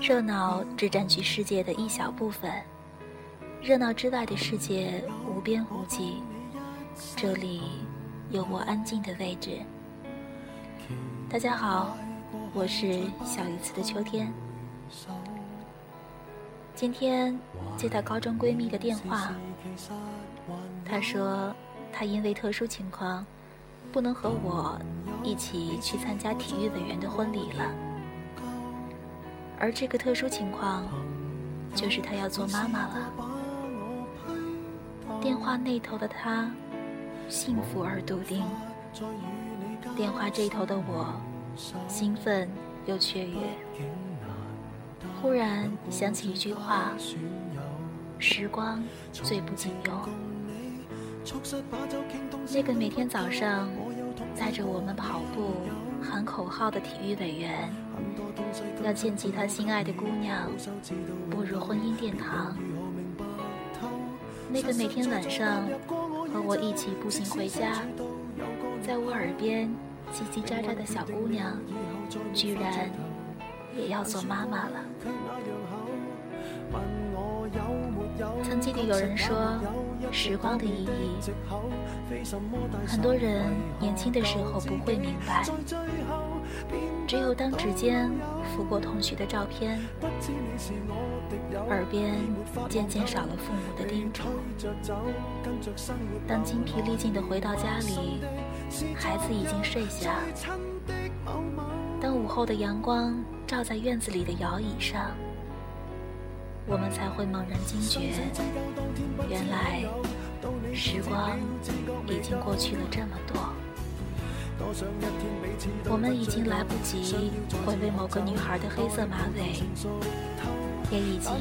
热闹只占据世界的一小部分，热闹之外的世界无边无际。这里有我安静的位置。大家好，我是小一次的秋天。今天接到高中闺蜜的电话，她说她因为特殊情况，不能和我一起去参加体育委员的婚礼了。而这个特殊情况，就是她要做妈妈了。电话那头的她，幸福而笃定；电话这头的我，兴奋又雀跃。忽然想起一句话：“时光最不经用。”那个每天早上带着我们跑步、喊口号的体育委员。要见及他心爱的姑娘，步入婚姻殿堂。那个每天晚上和我一起步行回家，在我耳边叽叽喳喳的小姑娘，居然也要做妈妈了。曾经里有人说，时光的意义，很多人年轻的时候不会明白。只有当指尖拂过同学的照片，耳边渐渐少了父母的叮嘱，当精疲力尽的回到家里，孩子已经睡下，当午后的阳光照在院子里的摇椅上，我们才会猛然惊觉，原来时光已经过去了这么多。我们已经来不及回味某个女孩的黑色马尾，也已经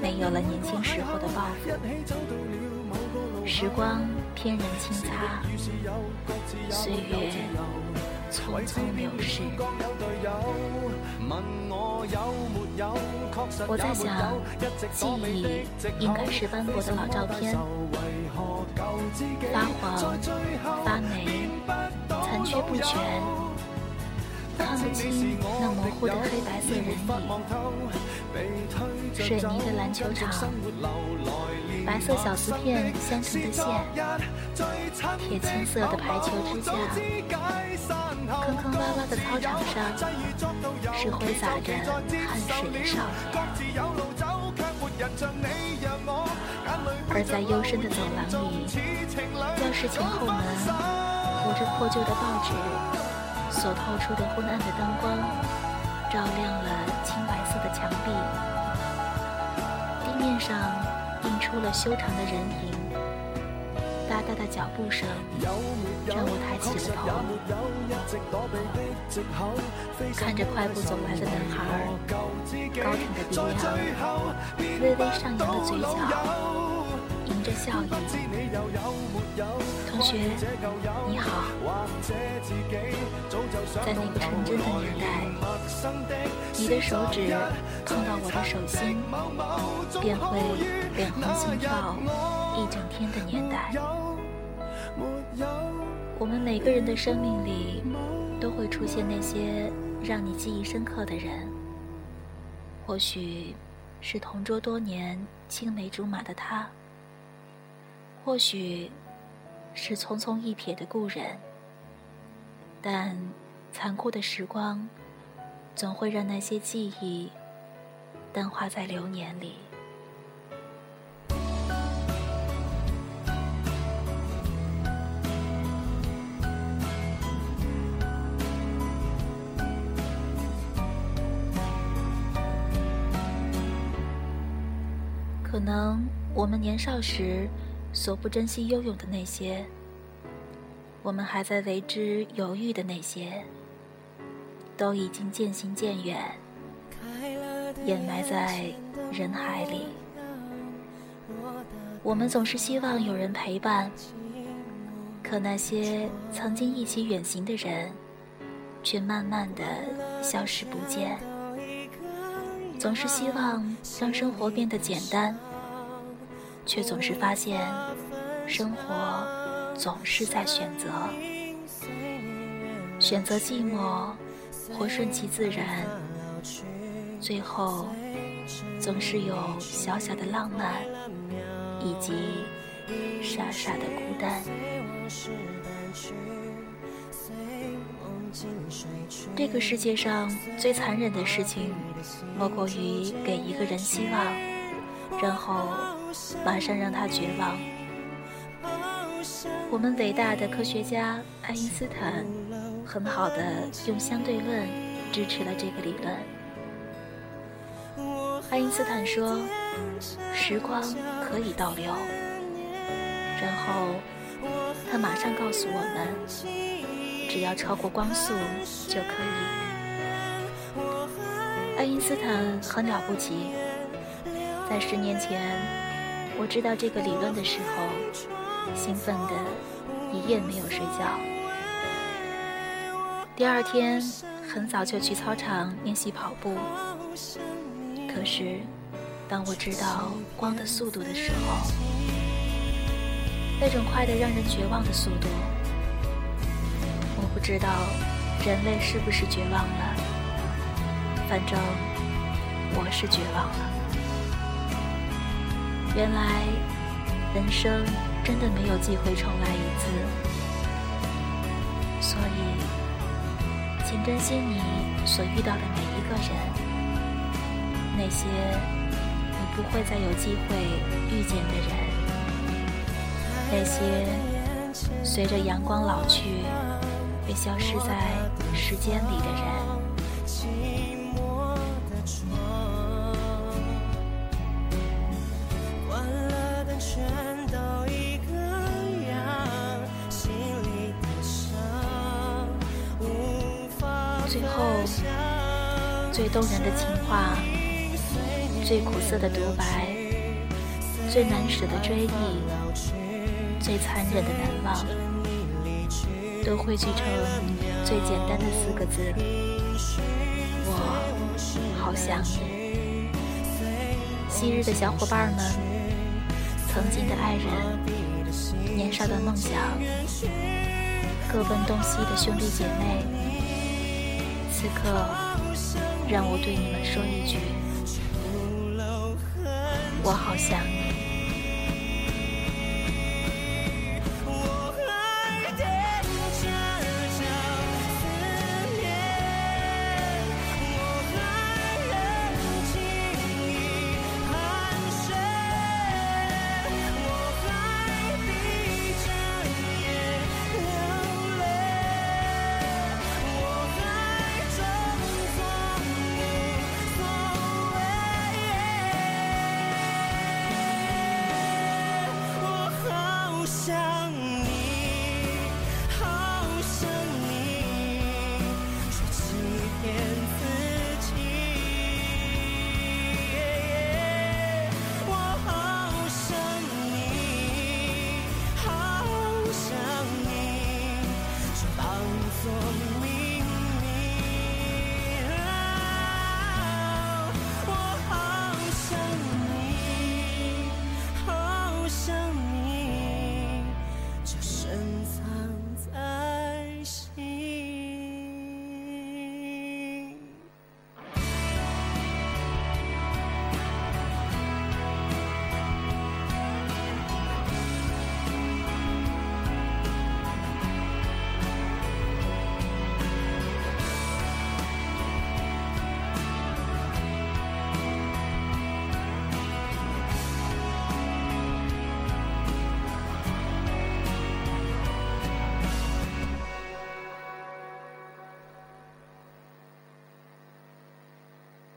没有了年轻时候的抱负。时光翩然轻擦，岁月匆匆流逝。我在想，记忆应该是斑驳的老照片，发黄、发霉。残缺不全，看不清那模糊的黑白色人影。水泥的篮球场，白色小丝片相成的线，铁青色的排球支架，坑坑洼洼的操场上，是挥洒着汗水的少年。而在幽深的走廊里，教室前后门。扶着破旧的报纸，所透出的昏暗的灯光，照亮了青白色的墙壁。地面上映出了修长的人影，哒哒的脚步声让我抬起了头，看着快步走来的男孩，高挺的鼻梁，微微上扬的嘴角。迎着笑意，同学你好。在那个纯真的年代，你的手指碰到我的手心，便会脸红心跳一整天的年代。我们每个人的生命里，都会出现那些让你记忆深刻的人。或许是同桌多年、青梅竹马的他。或许是匆匆一瞥的故人，但残酷的时光总会让那些记忆淡化在流年里。可能我们年少时。所不珍惜、拥有的那些，我们还在为之犹豫的那些，都已经渐行渐远，掩埋在人海里。我们总是希望有人陪伴，可那些曾经一起远行的人，却慢慢的消失不见。总是希望让生活变得简单。却总是发现，生活总是在选择，选择寂寞，或顺其自然，最后总是有小小的浪漫，以及傻傻的孤单。这个世界上最残忍的事情，莫过于给一个人希望，然后马上让他绝望。我们伟大的科学家爱因斯坦，很好的用相对论支持了这个理论。爱因斯坦说，时光可以倒流，然后他马上告诉我们，只要超过光速就可以。爱因斯坦很了不起，在十年前我知道这个理论的时候。兴奋的一夜没有睡觉。第二天很早就去操场练习跑步。可是，当我知道光的速度的时候，那种快得让人绝望的速度，我不知道人类是不是绝望了。反正我是绝望了。原来，人生。真的没有机会重来一次，所以，请珍惜你所遇到的每一个人，那些你不会再有机会遇见的人，那些随着阳光老去会消失在时间里的人。最后，最动人的情话，最苦涩的独白，最难舍的追忆，最残忍的难忘，都汇聚成最简单的四个字：我好想你。昔日的小伙伴们，曾经的爱人，年少的梦想，各奔东西的兄弟姐妹，此刻。让我对你们说一句，我好想你。shout.